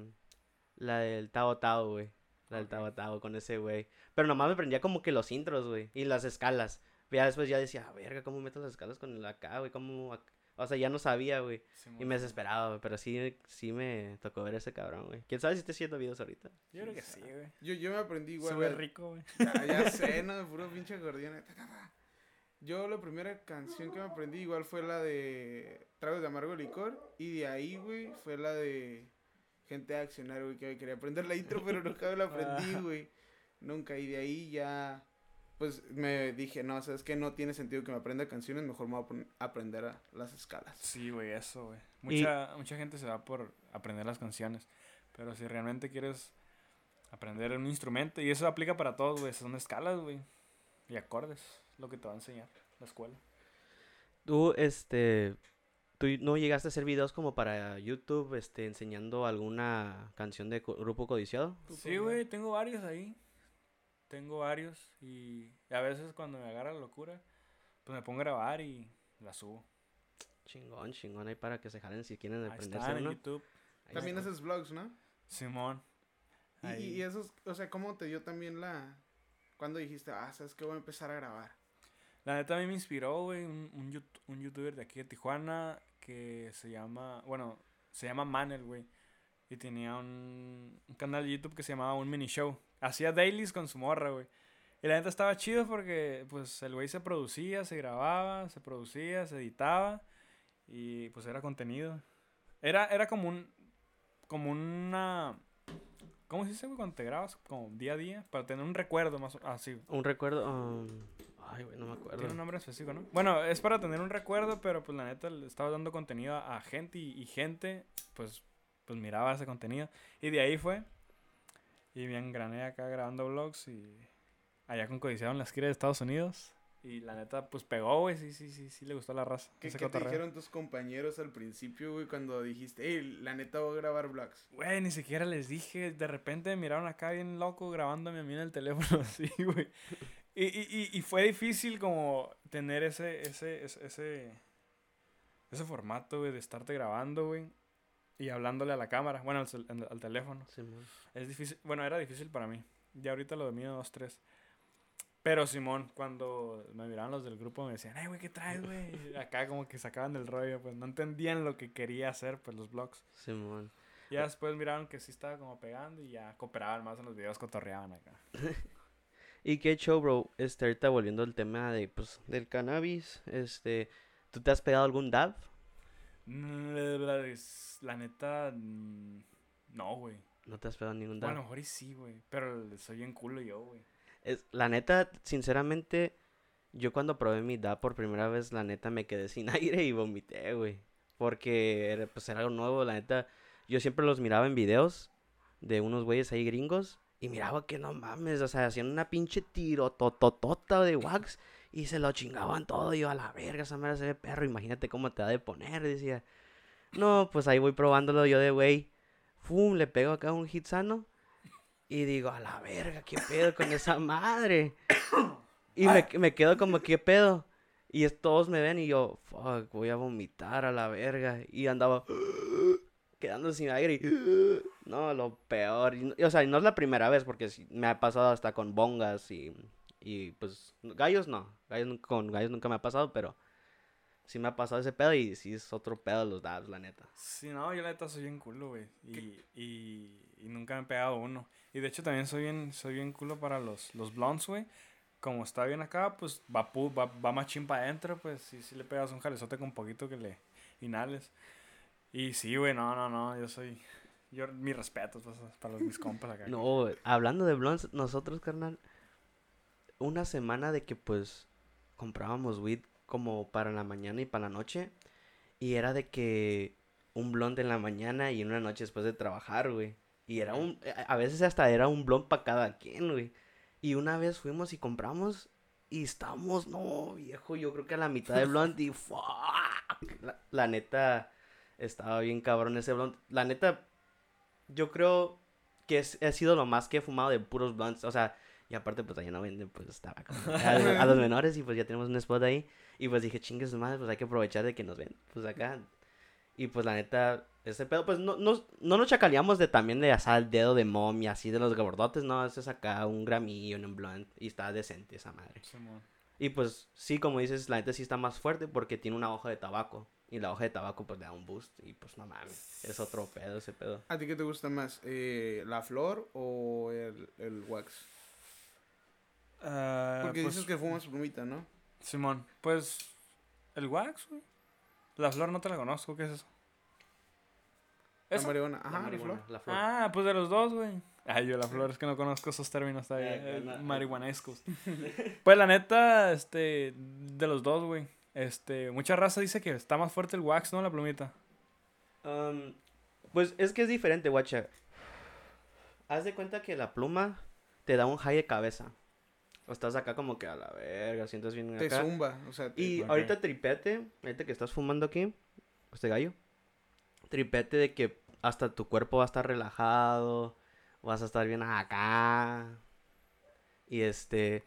la del Tao Tao, güey, la del. Tao Tao con ese güey. Pero nomás me aprendía como que los intros, güey, y las escalas. Ya después ya decía, "Ah, verga, ¿cómo meto las escalas con el acá, güey? ¿Cómo...? ac-?" O sea, ya no sabía, güey. Y me desesperaba, güey, pero sí, sí me tocó ver ese cabrón, güey. ¿Quién sabe si esté haciendo videos ahorita? Yo creo que sí, güey. Yo, yo me aprendí igual. Sube la- rico, güey. Ya, ya <laughs> sé, ¿no? De puro pinche ta, ta. Yo la primera canción que me aprendí igual fue la de Tragos de Amargo Licor. Y de ahí, güey, fue la de Gente de Accionar, güey, que me quería aprender la intro, pero nunca me la <laughs> aprendí, Ah. güey. Nunca. Y de ahí ya, pues me dije, no, sabes que no tiene sentido que me aprenda canciones, mejor me voy a aprender a las escalas. Sí, güey, eso, güey. Y- Mucha, mucha gente se va por aprender las canciones. Pero si realmente quieres aprender un instrumento, y eso aplica para todos, güey, son escalas, güey. Y acordes, lo que te va a enseñar la escuela. Tú, este, tú no llegaste a hacer videos como para YouTube, este, enseñando alguna canción de co- Grupo Codiciado. ¿Tú Sí, güey, tengo varios ahí. Tengo varios. Y a veces cuando me agarra la locura, pues me pongo a grabar y la subo. Chingón, chingón, ahí para que se jalen si quieren Ahí aprenderse está en uno. YouTube. Ahí También está. haces vlogs, ¿no? Simón. Y, y esos, o sea, ¿cómo te dio también la... Cuando dijiste, ah, sabes que voy a empezar a grabar? La neta a mí me inspiró, güey, un, un, un youtuber de aquí de Tijuana que se llama, bueno, se llama Manel, güey. Y tenía un, canal de YouTube que se llamaba Un Mini Show. Hacía dailies con su morra, güey. Y la neta estaba chido porque, pues, el güey se producía, se grababa, se producía, se editaba. Y, pues, era contenido. Era, era como un, como una... ¿Cómo se dice, güey? Cuando te grabas como día a día, para tener un recuerdo más así. Un recuerdo, um, ay, güey, no me acuerdo. Tiene un nombre específico, ¿no? Bueno, es para tener un recuerdo, pero pues la neta le estaba dando contenido a, gente y, y gente, pues, pues miraba ese contenido. Y de ahí fue. Y me engrané acá grabando vlogs y allá con Codiciado en la esquina de Estados Unidos. Y la neta, pues pegó, güey. Sí, sí, sí, sí, le gustó la raza. ¿Qué, te dijeron tus compañeros al principio, güey, cuando dijiste, hey, la neta voy a grabar vlogs? Güey, ni siquiera les dije. De repente me miraron acá bien loco grabándome a mí en el teléfono <laughs> así, güey. Y, y, y, y fue difícil como tener ese, ese, ese, ese, ese formato, güey, de estarte grabando, güey. Y hablándole a la cámara, bueno, al, teléfono. Simón. Es difícil, bueno, era difícil para mí. Ya ahorita lo domino dos, tres. Pero Simón, cuando me miraban los del grupo me decían, ay, güey, ¿qué traes, güey? <laughs> Acá como que sacaban del rollo, pues no entendían lo que quería hacer, pues los vlogs. Simón. Ya después miraron que sí estaba como pegando y ya cooperaban más en los videos, cotorreaban acá. <laughs> ¿Y qué show, bro? Este, ahorita volviendo al tema de, pues, del cannabis, este, ¿tú te has pegado algún dab? Mm, La, la neta, no, güey. No te has pegado ningún Bueno, a dab. lo mejor y sí, güey. Pero soy bien culo yo, güey. Es, la neta, sinceramente, yo cuando probé mi dab por primera vez, la neta me quedé sin <laughs> aire y vomité, güey. Porque era, pues era algo nuevo, la neta. Yo siempre los miraba en videos de unos güeyes ahí gringos Y miraba que no mames, o sea, hacían una pinche tiro tototota de wax y se lo chingaban todo. Y yo, a la verga, esa madre se ve perro, imagínate cómo te ha de poner, decía. No, pues ahí voy probándolo yo de güey. Fum, le pego acá un hit sano. Y digo, a la verga, ¿qué pedo con esa madre? Y me, me quedo como, ¿qué pedo? Y todos me ven y yo, fuck, voy a vomitar a la verga. Y andaba quedando sin aire y, <gasps> no, lo peor. Y, o sea, no es la primera vez porque me ha pasado hasta con bongas y, y pues gallos no. Gallos, con gallos nunca me ha pasado, pero sí me ha pasado ese pedo y sí es otro pedo los dabs, la neta. Sí, no, yo la neta soy bien culo, güey. Y, y, y nunca me he pegado uno. Y de hecho también soy bien, soy bien culo para los, los blondes, güey. Como está bien acá, pues va, va, va machín para adentro, pues sí, sí le pegas un jalezote con poquito que le inhales. Y sí, güey, no, no, no, yo soy... Yo, mi respeto pues, para los mis compas acá. <laughs> No, hablando de blondes, nosotros, carnal, una semana de que pues comprábamos weed como para la mañana y para la noche. Y era de que un blonde en la mañana y una noche después de trabajar, güey. Y era un, a- a veces hasta era un blond para cada quien, güey. Y una vez fuimos y compramos y estábamos, no, viejo, yo creo que a la mitad de blond y <laughs> fuck. La neta, estaba bien cabrón ese blond. La neta, yo creo que es, ha sido lo más que he fumado de puros blunts. O sea, y aparte, pues allá no venden, pues tabaco. ¿no? <laughs> A, los- a los menores, y pues ya tenemos un spot ahí. Y pues dije, chingues madre, pues hay que aprovechar de que nos ven, pues acá. Y pues la neta, ese pedo, pues no, no, no nos chacaleamos de también de asar el dedo de momia, así de los gordotes, no, eso es acá un gramillo en un blunt y está decente esa madre. Y pues sí, como dices, la neta sí está más fuerte porque tiene una hoja de tabaco. Y la hoja de tabaco pues le da un boost y pues no mames, es otro pedo ese pedo. ¿A ti qué te gusta más? Eh, ¿La flor o el, el wax? Ah, Porque pues, dices que fumas plumita, ¿no? Simón, pues... El wax, güey. La flor no te la conozco, ¿qué es eso? La ¿Eso? marihuana. La Ajá, la marihuana, flor. la flor. Ah, pues de los dos, güey. Ay, yo la flor es que no conozco esos términos todavía. Eh, eh, marihuanescos. <laughs> pues la neta, este, de los dos, güey. Este, mucha raza dice que está más fuerte el wax, ¿no? La plumita. Um, pues es que es diferente, guacha. Haz de cuenta que la pluma te da un high de cabeza. O estás acá como que a la verga, sientes bien Te acá. zumba, o sea, te- Y ahorita tripete, ahorita que estás fumando aquí, este gallo, tripete de que hasta tu cuerpo va a estar relajado, vas a estar bien acá. Y este,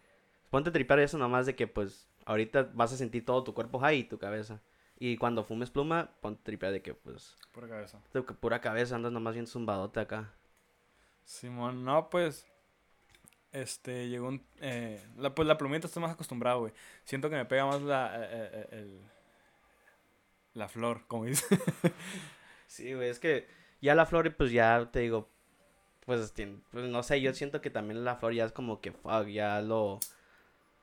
ponte a tripear eso nomás de que pues ahorita vas a sentir todo tu cuerpo high y tu cabeza. Y cuando fumes pluma, ponte a tripear de que pues Por cabeza. tu pura cabeza andas nomás bien zumbadote acá. Simón, no, pues. Este, llegó un. Eh, la, pues la plumita estoy más acostumbrado, güey. Siento que me pega más la. eh, eh, el, la flor, como dice. <laughs> Sí, güey, es que ya la flor, pues ya te digo, pues, pues no sé, yo siento que también la flor ya es como que, fuck, ya lo,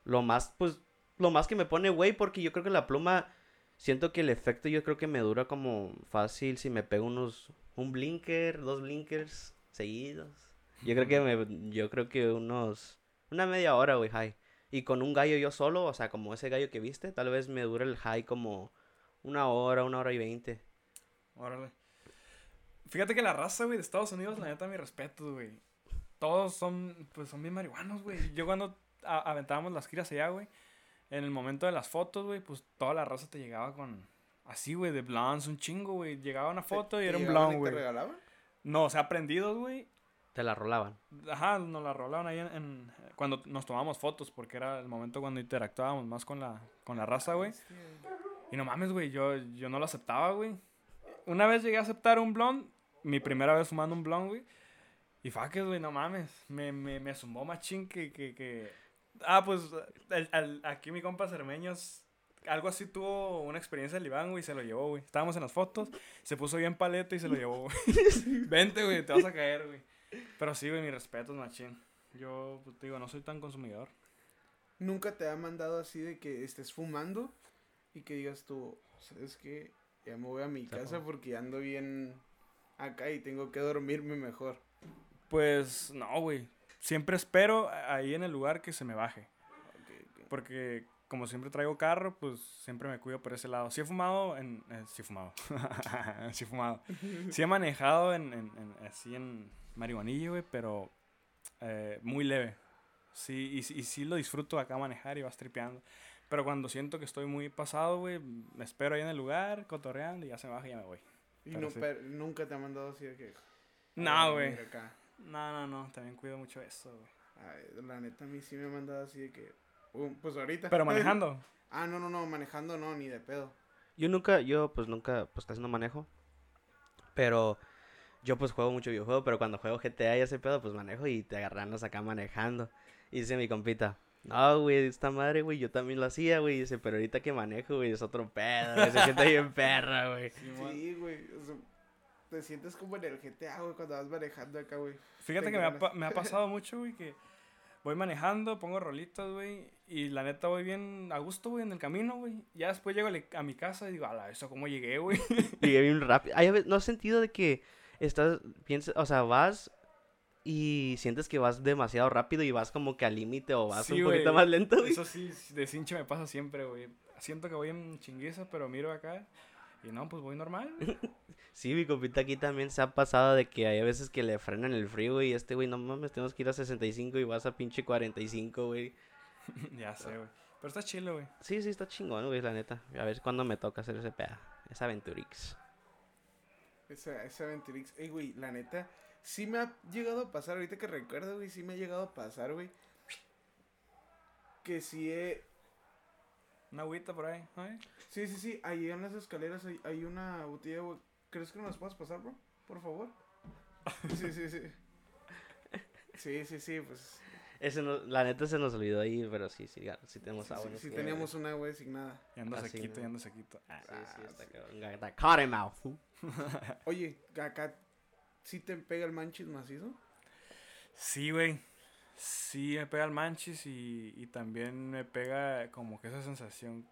lo más, pues, lo más que me pone, güey, porque yo creo que la pluma, siento que el efecto yo creo que me dura como fácil si me pego unos, un blinker, dos blinkers seguidos. Yo creo que me, yo creo que unos, una media hora, güey, high. Y con un gallo yo solo, o sea, como ese gallo que viste, tal vez me dure el high como una hora, una hora y veinte. Órale. Fíjate que la raza, güey, de Estados Unidos, la neta, mi respeto, güey. Todos son, pues, son bien marihuanos, güey. Yo cuando aventábamos las giras allá, güey, en el momento de las fotos, güey, pues, toda la raza te llegaba con, así, güey, de blondes, un chingo, güey. Llegaba una foto y ¿Te era un llegaban blonde, y ¿Te güey. regalaban? No, o sea, prendidos, güey. Te la rolaban. Ajá, nos la rolaron ahí en, en- cuando nos tomamos fotos, porque era el momento cuando interactuábamos más con la, con la raza, güey. Y no mames, güey, yo, yo no lo aceptaba, güey. Una vez llegué a aceptar un blond, mi primera vez fumando un blond, güey. Y faques, güey, no mames. Me, me, me zumbó machín que, que, que... Ah, pues, el- el- aquí mi compa Cermeños, algo así tuvo una experiencia el Iván, güey, y se lo llevó, güey. Estábamos en las fotos, se puso bien paleta y se lo llevó, güey. <laughs> Vente, güey, te vas a caer, güey. Pero sí, güey, mi respeto, machín. Yo, pues, te digo, no soy tan consumidor. ¿Nunca te ha mandado así de que estés fumando y que digas tú, ¿sabes qué? Ya me voy a mi casa porque ando bien acá y tengo que dormirme mejor. Pues, no, güey. Siempre espero ahí en el lugar que se me baje. Porque como siempre traigo carro, pues siempre me cuido por ese lado. Sí he fumado en... eh, sí he fumado. <laughs> sí he fumado. <laughs> Sí he manejado en, en, en- así en marihuanillo, güey, pero eh, muy leve. Sí, y, sí- y sí lo disfruto acá manejar y vas tripeando. Pero cuando siento que estoy muy pasado, güey, me espero ahí en el lugar, cotorreando y ya se me baja y ya me voy. Y Pero no, sí. nunca te ha mandado así de que. No, "Ay, güey. Mira acá". No, no, no, también cuido mucho eso, güey. Ay, la neta, a mí sí me ha mandado así de que. "Uh, pues ahorita. Pero <laughs> manejando. ah, no, no, no, manejando no, ni de pedo. Yo nunca, yo pues nunca, pues casi no manejo. Pero yo pues juego mucho videojuego, pero cuando juego GTA y ese pedo, pues manejo y te agarranos acá manejando. Y dice mi compita, no, güey, esta madre, güey, yo también lo hacía, güey. Dice, pero ahorita que manejo, güey, es otro pedo, güey, se siente bien <laughs> perra, güey. Sí, güey. Te sientes como en el GTA, güey, cuando vas manejando acá, güey. Fíjate Tengo que me ha, me ha pasado <laughs> mucho, güey, que voy manejando, pongo rolitas, güey, y la neta voy bien a gusto, güey, en el camino, güey. Ya después llego a mi casa y digo, ala, ¿eso cómo llegué, güey? <laughs> Llegué bien rápido. ¿No has sentido de que estás, piensas, o sea, vas y sientes que vas demasiado rápido y vas como que al límite o vas Sí, un poquito güey. más lento, güey? Eso sí, de cinche me pasa siempre, güey. Siento que voy en chinguiza, pero miro acá y no, pues voy normal. <laughs> Sí, mi compita aquí también se ha pasado de que hay veces que le frenan el freeway y este güey, no mames, tenemos que ir a 65 y vas a pinche 45, güey. <laughs> ya sé, güey. Pero está chilo, güey. Sí, sí, está chingón, güey, la neta. A ver cuándo me toca hacer ese peda, esa Aventurix. Esa, esa Aventurix. Ey, güey, la neta, sí me ha llegado a pasar, ahorita que recuerdo, güey, sí me ha llegado a pasar, güey. Que sí he... Una agüita por ahí, ¿ay? Sí, sí, sí, ahí en las escaleras hay, hay una botella, güey. ¿Crees que nos puedas pasar, bro? Por favor. Sí, sí, sí. Sí, sí, sí, pues... Ese no- la neta se nos olvidó ahí, pero sí, sí, ya- sí tenemos Sí, agua. sí, sí teníamos una, güey, designada. Y ando Así, sequito, ¿no? y ando sequito. Ah. Sí, sí, está cabrón. Caught him out. Oye, acá sí te pega el manchis macizo. Sí, güey. Sí, me pega el manchis y, y también me pega como que esa sensación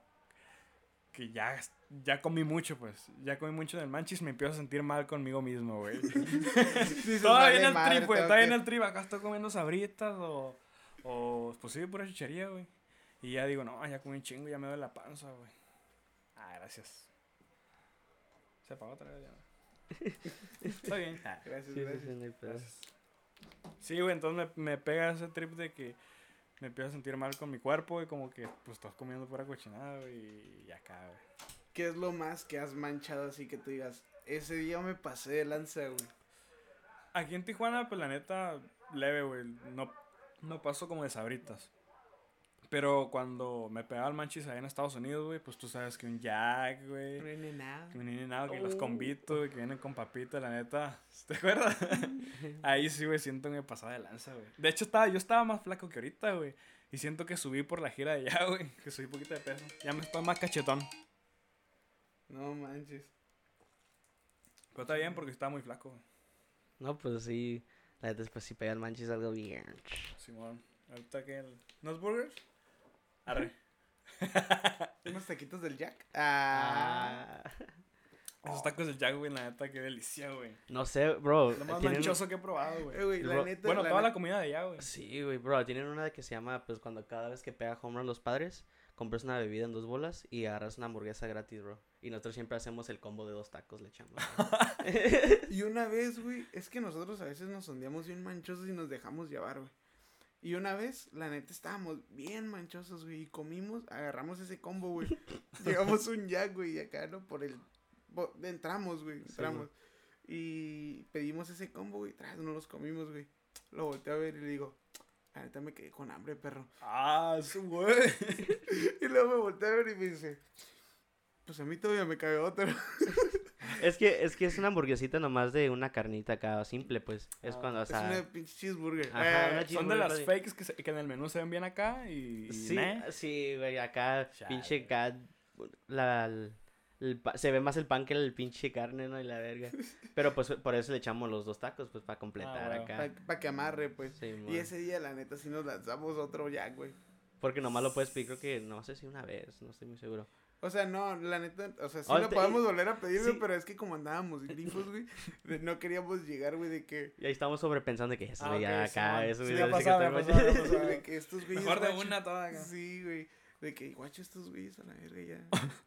que ya, ya comí mucho, pues. Ya comí mucho del manchis, me empiezo a sentir mal conmigo mismo, güey. <laughs> Dices, Todavía "Vale en el madre, trip, güey. Todavía en que-". el trip. Acá estoy comiendo sabritas o, o pues sí, pura chuchería, güey. Y ya digo, no, ya comí un chingo, ya me duele la panza, güey. Ah, gracias. Se apagó otra vez ya. no. <laughs> Está bien. Ah, Gracias, Sí, sí, gracias. sí, gracias. Sí, güey, entonces me, me pega ese trip de que me empiezo a sentir mal con mi cuerpo y como que pues estás comiendo pura cochinada, güey, y acá, güey. ¿Qué es lo más que has manchado así que tú digas, ese día me pasé de lanza, güey? Aquí en Tijuana, pues la neta, leve, güey. No, no paso como de sabritas. Pero cuando me pegaba el manchis allá en Estados Unidos, güey, pues tú sabes que un Jack, güey. Que un In-N-Out, que los Oh. convito, güey, que vienen con papita, la neta. <laughs> ¿Te acuerdas? <laughs> Ahí sí, güey, siento que me pasaba de lanza, güey. De hecho, estaba, yo estaba más flaco que ahorita, güey. Y siento que subí por la gira de allá, <laughs> güey. Que subí poquito de peso. Ya me estoy más cachetón. No manches. Pero está bien porque estaba muy flaco, güey. No, pues sí. La neta, pues si pega el manchis algo bien. Simón. Ahorita que el... ¿Nos burgers? Arre. <laughs> ¿Unos taquitos del Jack? Ah. Ah. Esos tacos del Jack, güey, la neta, qué delicia, güey. No sé, bro. Lo más tienen- manchoso que he probado, güey. Eh, güey, la Bro, neta. Bueno, la toda la comida de allá, güey. Sí, güey, bro. Tienen una que se llama, pues cuando cada vez que pega home run los padres, compras una bebida en dos bolas y agarras una hamburguesa gratis, bro. Y nosotros siempre hacemos el combo de dos tacos, le echamos. <laughs> Y una vez, güey, es que nosotros a veces nos sondeamos bien manchosos y nos dejamos llevar, güey. Y una vez, la neta, estábamos bien manchosos, güey, y comimos, agarramos ese combo, güey. <laughs> Llegamos un Jack, güey, y acá, ¿no? Por el... Entramos, güey, Sí, entramos. y pedimos ese combo, güey, tras, no los comimos, güey. Lo volteé a ver y le digo, la neta me quedé con hambre, perro. Ah, su güey. <laughs> Y luego me volteé a ver y me dice, pues a mí todavía me cabe otro. <laughs> es que es que es una hamburguesita nomás de una carnita acá, simple, pues. Es Ah, cuando, o es una pinche cheeseburger. Ajá, Eh, una Son de las fakes que, se- que en el menú se ven bien acá y... y Sí, sí, güey, acá, Chale. pinche cat, la, se ve más el pan que el pinche carne, ¿no? Y la verga. <laughs> Pero pues por eso le echamos los dos tacos, pues para completar huevo. acá. Para que amarre, pues. Sí, Y ese día, la neta, sí nos lanzamos otro Jack, güey. Porque nomás lo puedes pedir, creo que, no sé si una vez, no estoy muy seguro. O sea, no, la neta, o sea, sí Ah, lo podemos volver a pedir, güey, sí. pero es que como andábamos grifos, güey, de- no queríamos llegar, güey, de que... Y ahí estamos sobrepensando de que eso, Ah, güey, ya ok, acá, eso, güey, ya que de que estos güeyes... Mejor de guacho- una toda acá. Sí, güey, de que, guacho, estos güeyes a la verga ya. <laughs>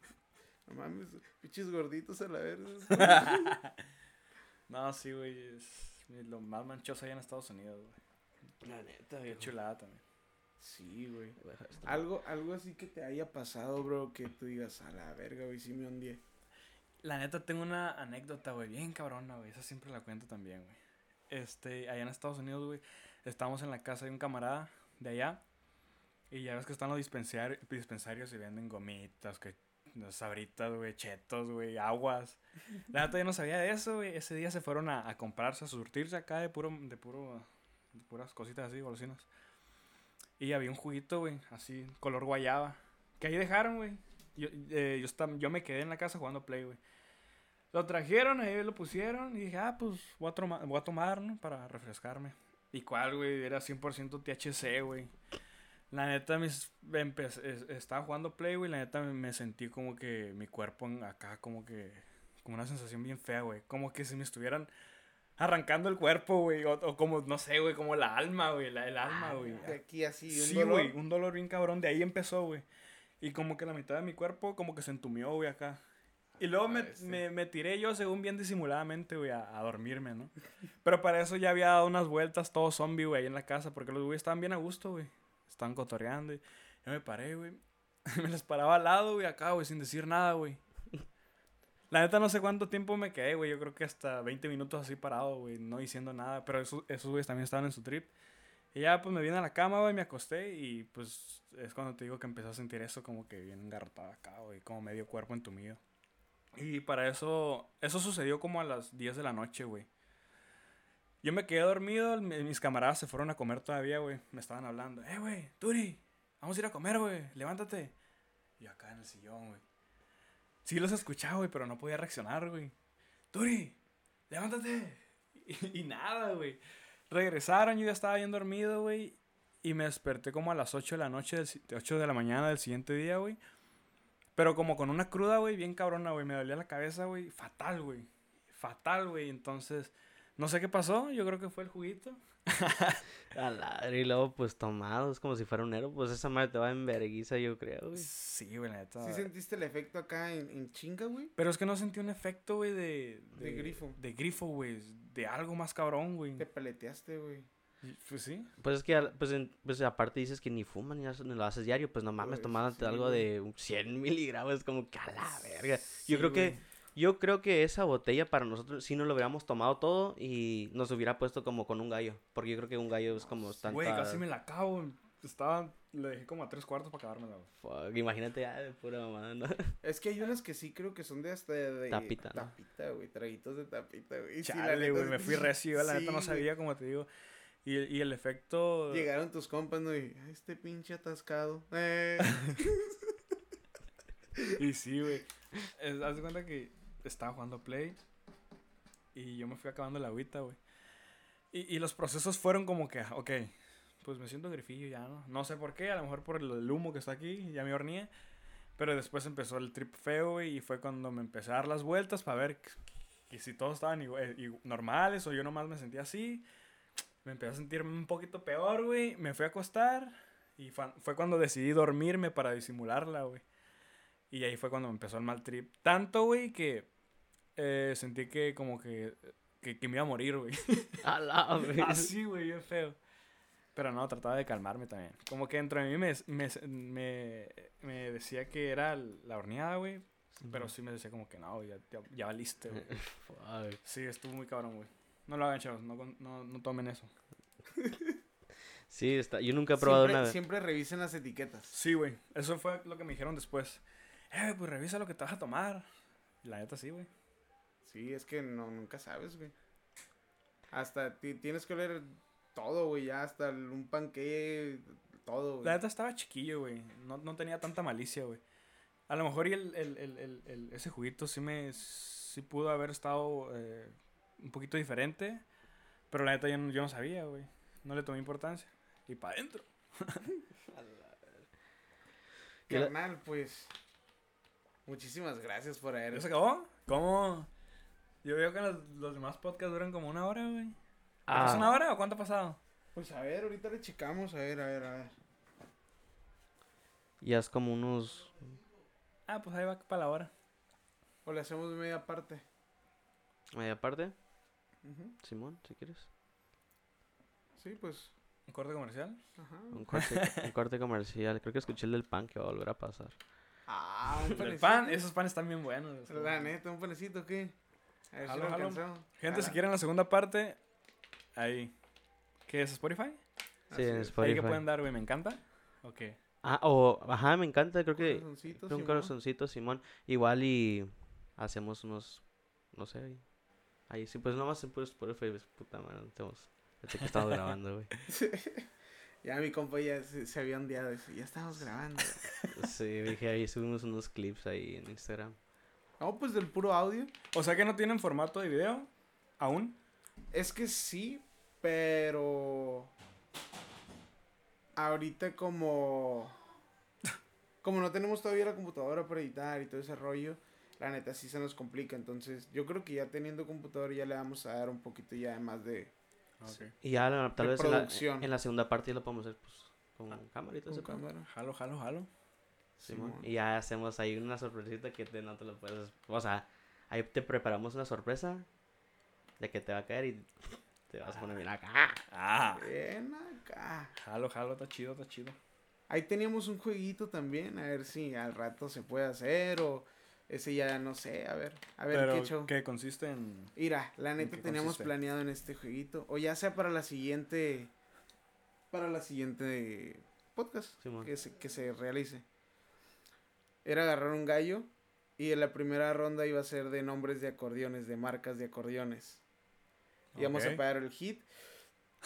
No mames, pinches gorditos a la verga. <laughs> No, sí, güey, es lo más manchoso allá en Estados Unidos, güey. La neta, Qué viejo. chulada también. Sí, güey. <laughs> Algo, algo así que te haya pasado, bro, que tú digas, a la verga, güey, sí me hundí. La neta, tengo una anécdota, güey, bien cabrona, güey. Esa siempre la cuento también, güey. Este, allá en Estados Unidos, güey, estábamos en la casa de un camarada de allá. Y ya ves que están los dispensar- dispensarios y venden gomitas, que sabritas, güey, chetos, güey, aguas. <laughs> La neta, yo no sabía de eso, güey. Ese día se fueron a, a comprarse, a surtirse acá de puro, de puro, de puras cositas así, golosinas. Y había un juguito, güey, así, color guayaba. Que ahí dejaron, güey. Yo, eh, yo, estaba- yo me quedé en la casa jugando Play, güey. Lo trajeron, ahí lo pusieron y dije, ah, pues voy a, troma- voy a tomar, ¿no? Para refrescarme. ¿Y cuál, güey? Era 100% THC, güey. La neta, mis, empe- es- estaba jugando Play, güey. La neta, me, sentí como que mi cuerpo acá, como que, como una sensación bien fea, güey. Como que si me estuvieran arrancando el cuerpo, güey. O, o como, no sé, güey, como la alma, güey. La, el alma, güey. De aquí así, un Sí, dolor. güey, un dolor bien cabrón. De ahí empezó, güey. Y como que la mitad de mi cuerpo como que se entumió, güey, acá. Y luego me, Parece. me, me tiré yo, según bien disimuladamente, güey, a, a dormirme, ¿no? <laughs> Pero para eso ya había dado unas vueltas todo zombie, güey, ahí en la casa. Porque los güeyes estaban bien a gusto, güey. Estaban cotorreando. Y yo me paré, güey. <laughs> me les paraba al lado, güey, acá, güey, sin decir nada, güey. La neta no sé cuánto tiempo me quedé, güey. Yo creo que hasta 20 minutos así parado, güey, no diciendo nada. Pero esos, esos güeyes también estaban en su trip. Y ya, pues me vine a la cama, güey, me acosté y pues es cuando te digo que empecé a sentir eso como que bien engarrotado acá, güey, como medio cuerpo entumido. Y para eso, eso sucedió como a las 10 de la noche, güey. Yo me quedé dormido, mi- mis camaradas se fueron a comer todavía, güey. Me estaban hablando, eh, güey, Turi, vamos a ir a comer, güey, levántate. Y acá en el sillón, güey. Sí los escuchaba, güey, pero no podía reaccionar, güey. Turi, levántate. <laughs> Y, nada, güey. Regresaron, yo ya estaba bien dormido, güey. Y me desperté como a las 8 de la noche, del, si- 8 de la mañana del siguiente día, güey. Pero como con una cruda, güey, bien cabrona, güey. Me dolía la cabeza, güey. Fatal, güey. Fatal, güey. Entonces, no sé qué pasó. Yo creo que fue el juguito. <laughs> A la y luego, pues tomados como si fuera un héroe. Pues esa madre te va en verguiza, yo creo, güey. Sí, güey, la neta. ¿Sí sentiste el efecto acá en, en chinga, güey? Pero es que no sentí un efecto, güey, de, De grifo. De grifo, güey. De algo más cabrón, güey. Te paleteaste, güey. Pues sí. Pues es que, pues, en- pues aparte dices que ni fuman ni, ni lo haces diario, pues no mames, Pues, tomándote sí, algo güey. de un 100 miligramos, como que a la verga. Sí, Yo creo que. Yo creo que esa botella para nosotros sí nos lo hubiéramos tomado todo y nos hubiera puesto como con un gallo, porque yo creo que un gallo es como tanta... Güey, casi me la acabo. Estaba. Le dejé como a tres cuartos para acabármela. Fuck, imagínate, ya, de pura mamada, ¿no? <laughs> Es que hay unas que sí creo que son de hasta de... Tapita, ¿no? Tapita, güey. Traguitos de tapita, güey. Chale, güey, me fui recio, la sí, neta no sabía, como te digo. Y, y el efecto... Llegaron tus compas, ¿no? Y este pinche atascado. Eh. <laughs> Y sí, güey. Haz de cuenta que estaba jugando Play y yo me fui acabando la agüita, güey. Y, y los procesos fueron como que, ok, pues me siento grifillo ya, ¿no? No sé por qué, a lo mejor por el, humo que está aquí, ya me horneé. Pero después empezó el trip feo, güey, y fue cuando me empecé a dar las vueltas para ver que, si todos estaban igual- igu- normales o yo nomás me sentía así. Me empecé a sentir un poquito peor, güey. Me fui a acostar y fue cuando decidí dormirme para disimularla, güey. Y ahí fue cuando me empezó el mal trip. Tanto, güey, que eh, sentí que como que, que, que me iba a morir, güey. <laughs> A la. Así, güey, bien feo. Pero no, trataba de calmarme también. Como que dentro de mí me, me, me, me decía que era la horneada, güey. Pero sí me decía como que no, ya, ya, ya valiste, güey. <laughs> Sí, estuvo muy cabrón, güey. No lo hagan, chavos. No, no, no tomen eso. Sí, está. Yo nunca he probado siempre, una... siempre revisen las etiquetas. Sí, güey. Eso fue lo que me dijeron después. Eh, pues revisa lo que te vas a tomar. La neta sí, güey. Sí, es que no, nunca sabes, güey. Hasta ti- tienes que oler todo, güey. Ya hasta el- un panque, todo, güey. La neta estaba chiquillo, güey. No, no tenía tanta malicia, güey. A lo mejor y el, el, el, el- el- ese juguito sí me... Sí pudo haber estado eh, un poquito diferente. Pero la neta yo no, yo no sabía, güey. No le tomé importancia. Y para adentro. <laughs> Carnal, pues. Muchísimas gracias por haber. ¿Ya se acabó? ¿Cómo? Yo veo que los, los demás podcasts duran como una hora, güey. Ah, ¿Es una hora o cuánto ha pasado? Pues a ver, ahorita le checamos. A ver, a ver, a ver. Ya es como unos... Ah, pues ahí va para la hora. O le hacemos media parte. Media parte. Simón, si quieres. Sí, pues. ¿Un corte comercial? Ajá. Un corte, un corte comercial. Creo que escuché el del pan que va a volver a pasar. Ah, un El panecito. pan, esos panes están bien buenos. La neta, un panecito, ¿qué? A ver si Jalo, lo jalo. alcanzamos. Gente, si quieren la segunda parte, ahí. ¿Qué es Spotify? Sí, en es. Spotify. Ahí que pueden dar, güey, me encanta. Ok. Ah, o, ajá, me encanta. Creo que Corazoncito, un Simón. corazoncito, Simón. Igual y hacemos unos, no sé, ahí. Ahí sí, pues nomás en puro Spotify, pues, puta madre, no tenemos... Desde que estamos <laughs> grabando, güey. Ya mi compa ya se, se había ondeado. dice, Ya estamos grabando. Sí, dije, ahí subimos unos clips ahí en Instagram. No, pues del puro audio. O sea que no tienen formato de video aún. Es que sí, pero. Ahorita como. Como no tenemos todavía la computadora para editar y todo ese rollo, la neta sí se nos complica. Entonces, yo creo que ya teniendo computadora ya le vamos a dar un poquito ya más de. Ok. Y ya tal De vez en la, producción. en la segunda parte ya lo podemos hacer, pues, con cámara y todo con ese cámara. Jalo, jalo, jalo. Simón. Simón. Y ya hacemos ahí una sorpresita que te, no te lo puedes. O sea, ahí te preparamos una sorpresa de que te va a caer y te vas a poner bien acá. Ah. Ven acá. Jalo, jalo, está chido, está chido. Ahí teníamos un jueguito también, a ver si al rato se puede hacer o ese ya no sé, a ver, a ver Pero, qué show. ¿qué consiste en...? Mira, la neta teníamos consiste? planeado en este jueguito. O ya sea para la siguiente. Para la siguiente podcast Simón. que se, que se realice. Era agarrar un gallo. Y en la primera ronda iba a ser de nombres de acordeones, de marcas de acordeones. Íbamos Ok. a pagar el hit.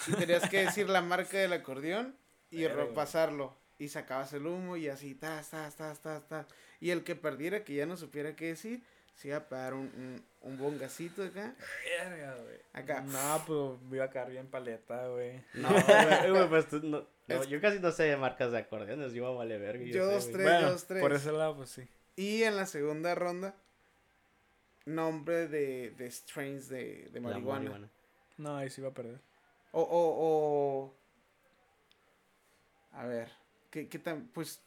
Y tenías que decir la marca del acordeón y Verga. ro- pasarlo. Y sacabas el humo y así, tas, tas, tas, tas, tas. Y el que perdiera, que ya no supiera qué decir, se iba a pagar un, un, un bongacito acá. Verga, güey. Acá. No, pues me iba a caer bien paleta, güey. No, <laughs> güey, güey, pues tú no, no, Es- yo casi no sé de marcas de acordeones, yo a vale verga. Yo sé, dos, tres. Bueno, dos, tres. por ese lado, pues sí. Y en la segunda ronda, nombre de, de strains de, de La marihuana. No, ahí sí iba a perder. O, o, o. A ver, ¿qué, qué tan? Pues.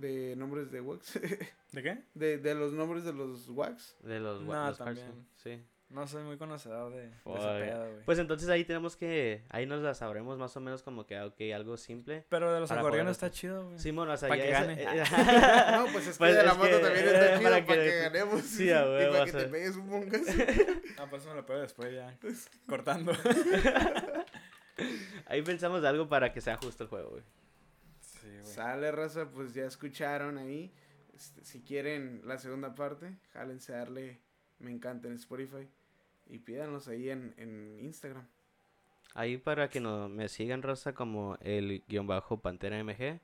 De nombres de wax. <laughs> ¿De qué? de, de los nombres de los wax. De los, No, wa- los también. Carson, Sí. No soy muy conocedor de, Fuck. pedo, güey. Pues entonces ahí tenemos que, ahí nos la sabremos más o menos como que, ah, ok, algo simple. Pero de los para acordeones poder está chido, güey. Simón, o sea, Pa' ya que esa- gane. eh, <laughs> No, pues es que Pues de la moto que, también está <laughs> chido para para que- ganemos. Sí, a y para que te pegues un bongas. Ah, pues me lo pego después ya. Cortando. ahí pensamos de algo para que sea justo el juego, güey. Sale, raza, pues ya escucharon ahí. Este, si quieren la segunda parte, jálense a darle me encanta en Spotify. Y pídanos ahí en, en Instagram. Ahí para que no, me sigan, Rosa, como el guion bajo Pantera MG.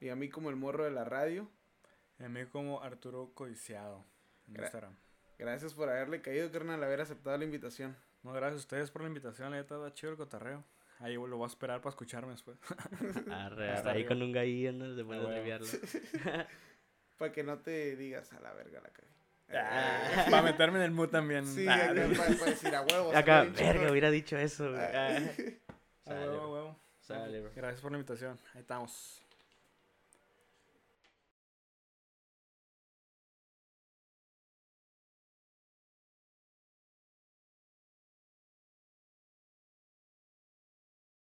Y a mí como el morro de la radio. Y a mí como Arturo Codiciado en Gra- Instagram. Gracias por haberle caído, carnal, haber aceptado la invitación. No, gracias a ustedes por la invitación, la neta, chido el cotarreo. Ahí lo voy a esperar para escucharme después. Arre, Hasta arre, ahí con un gallillo, ¿no? Se pone a huevo. triviarlo. Para que no te digas a la verga la cagué. para meterme en el mood también. Sí, Ah, acá, para, decir a huevos. <laughs> Acá, verga, hubiera dicho eso, güey. Ah. a Sale, huevo, a huevo. Sale, bro. Gracias por la invitación. Ahí estamos.